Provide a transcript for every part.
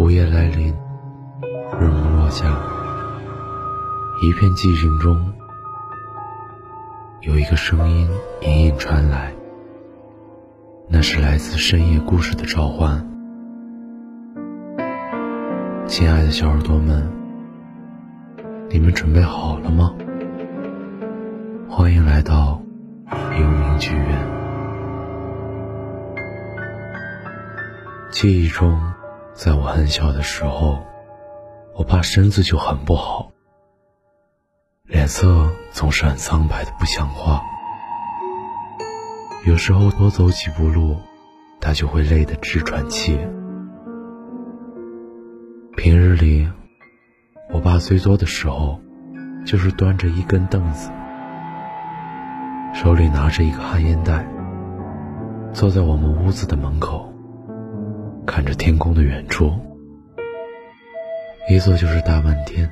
午夜来临，日暮落下，一片寂静中，有一个声音隐隐传来，那是来自深夜故事的召唤。亲爱的小耳朵们，你们准备好了吗？欢迎来到幽冥剧院。记忆中。在我很小的时候，我爸身子就很不好，脸色总是很苍白的不像话。有时候多走几步路，他就会累得直喘气。平日里，我爸最多的时候，就是端着一根凳子，手里拿着一个旱烟袋，坐在我们屋子的门口。看着天空的远处，一坐就是大半天，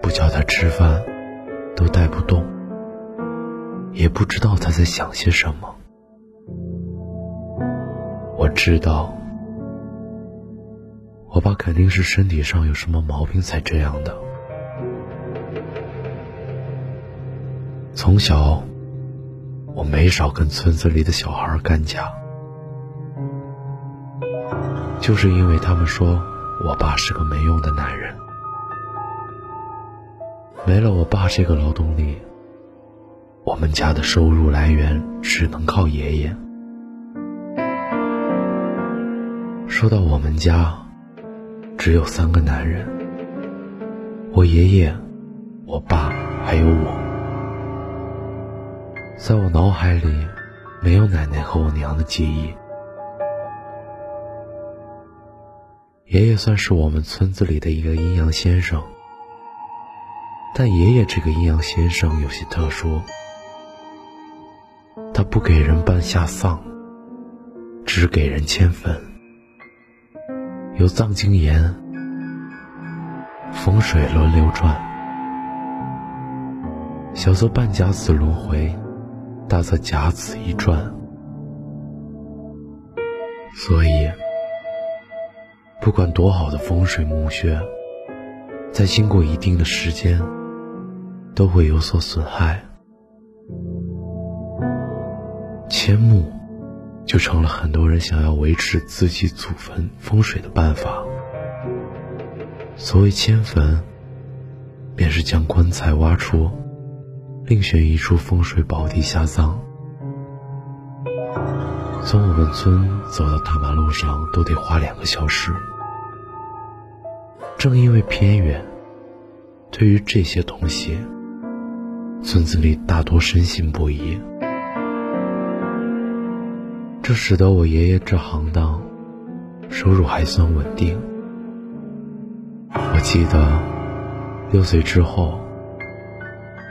不叫他吃饭，都带不动，也不知道他在想些什么。我知道，我爸肯定是身体上有什么毛病才这样的。从小，我没少跟村子里的小孩干架。就是因为他们说我爸是个没用的男人，没了我爸这个劳动力，我们家的收入来源只能靠爷爷。说到我们家，只有三个男人：我爷爷、我爸还有我。在我脑海里，没有奶奶和我娘的记忆。爷爷算是我们村子里的一个阴阳先生，但爷爷这个阴阳先生有些特殊，他不给人办下丧，只给人迁坟。有藏经言：风水轮流转，小则半甲子轮回，大则甲子一转，所以。不管多好的风水墓穴，在经过一定的时间，都会有所损害。迁墓，就成了很多人想要维持自己祖坟风水的办法。所谓迁坟，便是将棺材挖出，另选一处风水宝地下葬。从我们村走到大马路上都得花两个小时。正因为偏远，对于这些东西，村子里大多深信不疑。这使得我爷爷这行当收入还算稳定。我记得六岁之后，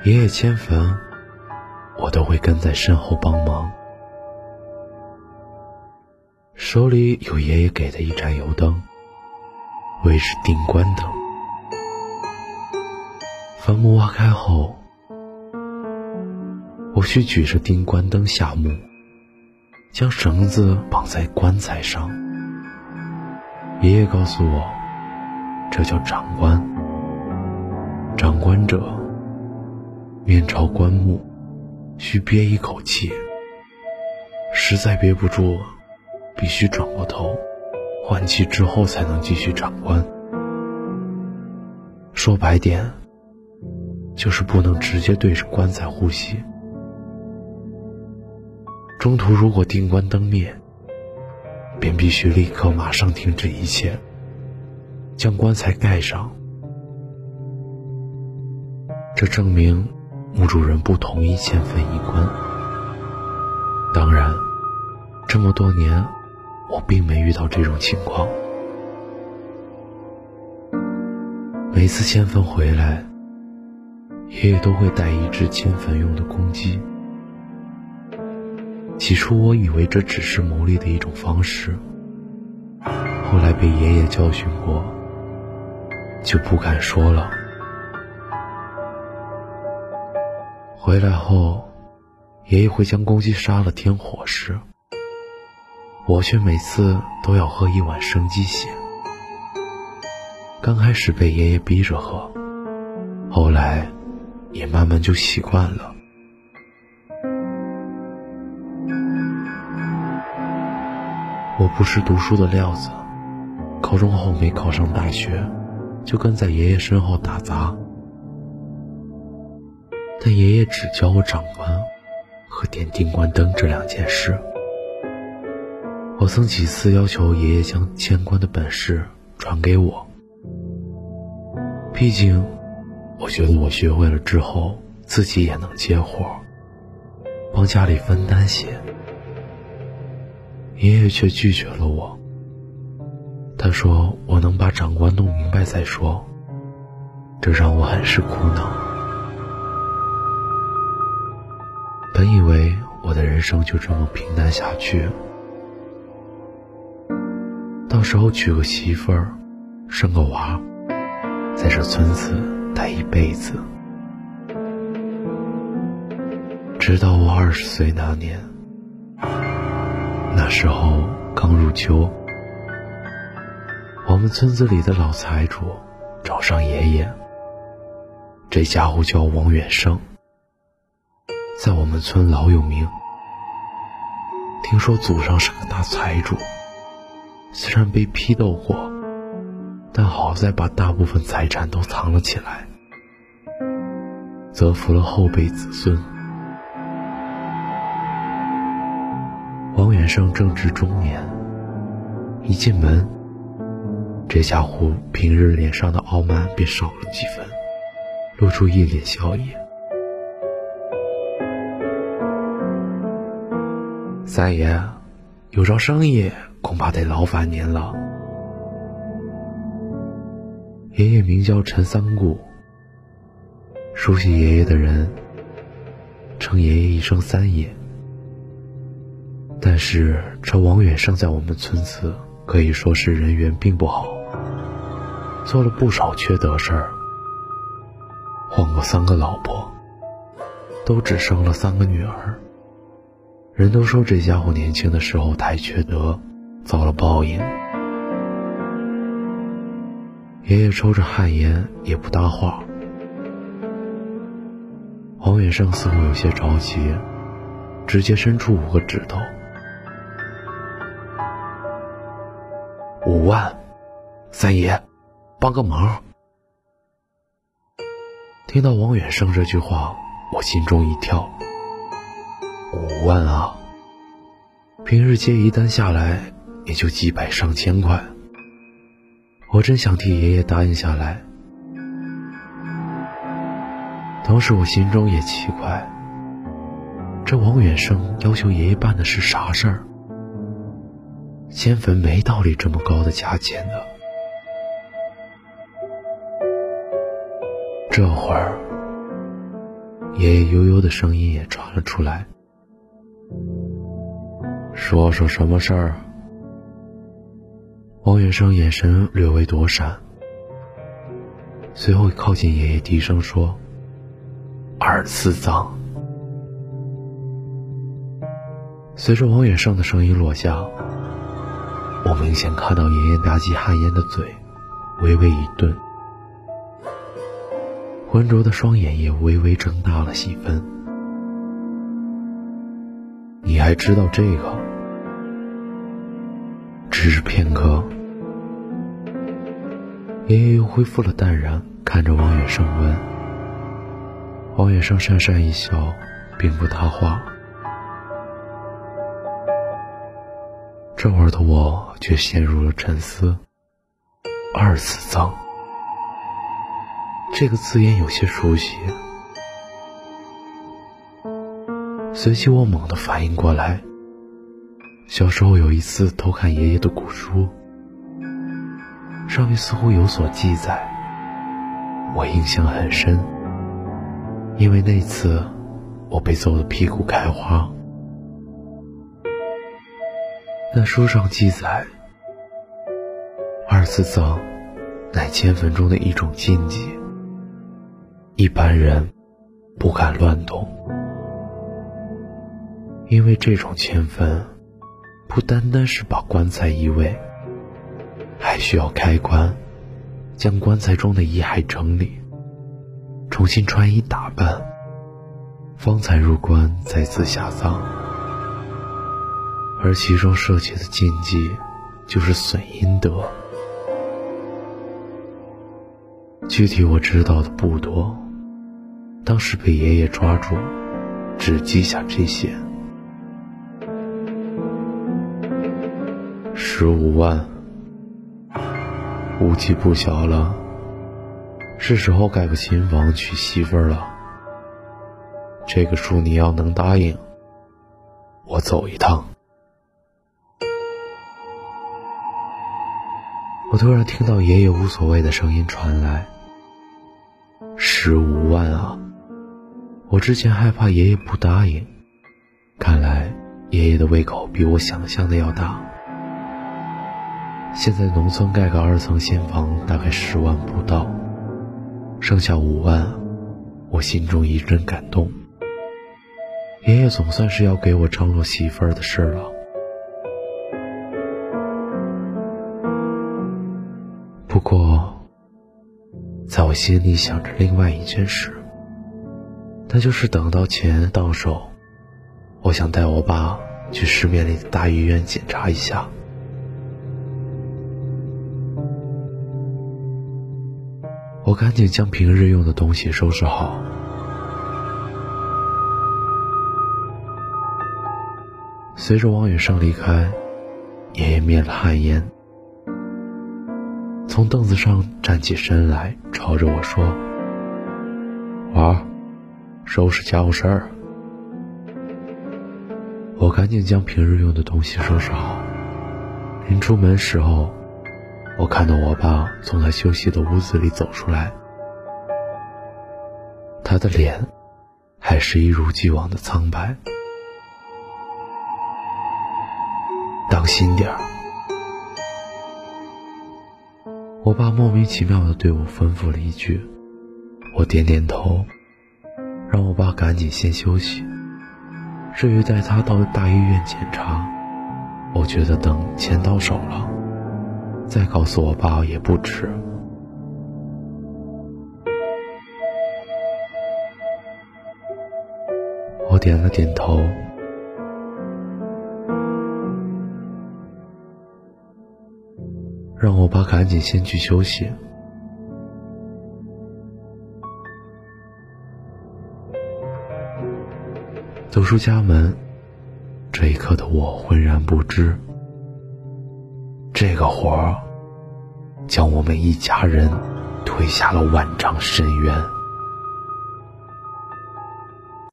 爷爷迁坟，我都会跟在身后帮忙。手里有爷爷给的一盏油灯，为是定棺灯。坟墓挖开后，我需举着定棺灯下墓，将绳子绑在棺材上。爷爷告诉我，这叫长棺。长棺者，面朝棺木，需憋一口气，实在憋不住。必须转过头，换气之后才能继续长官。说白点，就是不能直接对着棺材呼吸。中途如果定棺灯灭，便必须立刻马上停止一切，将棺材盖上。这证明墓主人不同意迁坟移棺。当然，这么多年。我并没遇到这种情况。每次迁坟回来，爷爷都会带一只迁坟用的公鸡。起初我以为这只是牟利的一种方式，后来被爷爷教训过，就不敢说了。回来后，爷爷会将公鸡杀了添伙食。我却每次都要喝一碗生鸡血。刚开始被爷爷逼着喝，后来也慢慢就习惯了。我不是读书的料子，高中后没考上大学，就跟在爷爷身后打杂。但爷爷只教我长官和点叮关灯这两件事。我曾几次要求爷爷将牵关的本事传给我，毕竟我觉得我学会了之后自己也能接活，帮家里分担些。爷爷却拒绝了我。他说：“我能把长官弄明白再说。”这让我很是苦恼。本以为我的人生就这么平淡下去，到时候娶个媳妇儿，生个娃，在这村子待一辈子。直到我二十岁那年。那时候刚入秋，我们村子里的老财主找上爷爷。这家伙叫王远生，在我们村老有名。听说祖上是个大财主，虽然被批斗过，但好在把大部分财产都藏了起来，泽福了后辈子孙。王远生正值中年，一进门，这家伙平日脸上的傲慢便少了几分，露出一脸笑意。三爷，有桩生意，恐怕得劳烦您了。爷爷名叫陈三顾，熟悉爷爷的人称爷爷一声三爷。但是这王远生在我们村子可以说是人缘并不好，做了不少缺德事儿，换过三个老婆，都只生了三个女儿。人都说这家伙年轻的时候太缺德，遭了报应。爷爷抽着旱烟也不搭话，王远生似乎有些着急，直接伸出五个指头。五万，三爷，帮个忙。听到王远生这句话，我心中一跳。五万啊！平日接一单下来也就几百上千块，我真想替爷爷答应下来。同时，我心中也奇怪，这王远生要求爷爷办的是啥事儿？迁坟没道理这么高的价钱的。这会儿，爷爷悠悠的声音也传了出来：“说说什么事儿？”王远生眼神略微躲闪，随后靠近爷爷，低声说：“二次葬。”随着王远生的声音落下。我明显看到爷爷拿起旱烟的嘴，微微一顿，浑浊的双眼也微微睁大了几分。你还知道这个？只是片刻，爷爷又恢复了淡然，看着王远生问。王远生讪讪一笑，并不搭话。这会儿的我却陷入了沉思。二次葬这个字眼有些熟悉，随即我猛地反应过来，小时候有一次偷看爷爷的古书，上面似乎有所记载，我印象很深，因为那次我被揍得屁股开花。那书上记载，二次葬乃迁坟中的一种禁忌，一般人不敢乱动，因为这种迁坟不单单是把棺材移位，还需要开棺，将棺材中的遗骸整理，重新穿衣打扮，方才入棺再次下葬。而其中涉及的禁忌，就是损阴德。具体我知道的不多，当时被爷爷抓住，只记下这些。十五万，武器不小了，是时候盖个新房娶媳妇儿了。这个数你要能答应，我走一趟。我突然听到爷爷无所谓的声音传来：“十五万啊！”我之前害怕爷爷不答应，看来爷爷的胃口比我想象的要大。现在农村盖个二层新房大概十万不到，剩下五万，我心中一阵感动。爷爷总算是要给我张罗媳妇儿的事了。不过，在我心里想着另外一件事，那就是等到钱到手，我想带我爸去市面里的大医院检查一下。我赶紧将平日用的东西收拾好。随着王远胜离开，爷爷灭了旱烟。从凳子上站起身来，朝着我说：“娃，收拾家务事儿。”我赶紧将平日用的东西收拾好。临出门时候，我看到我爸从他休息的屋子里走出来，他的脸还是一如既往的苍白。当心点儿。我爸莫名其妙的对我吩咐了一句，我点点头，让我爸赶紧先休息。至于带他到大医院检查，我觉得等钱到手了，再告诉我爸也不迟。我点了点头。让我爸赶紧先去休息。走出家门，这一刻的我浑然不知，这个活儿将我们一家人推下了万丈深渊。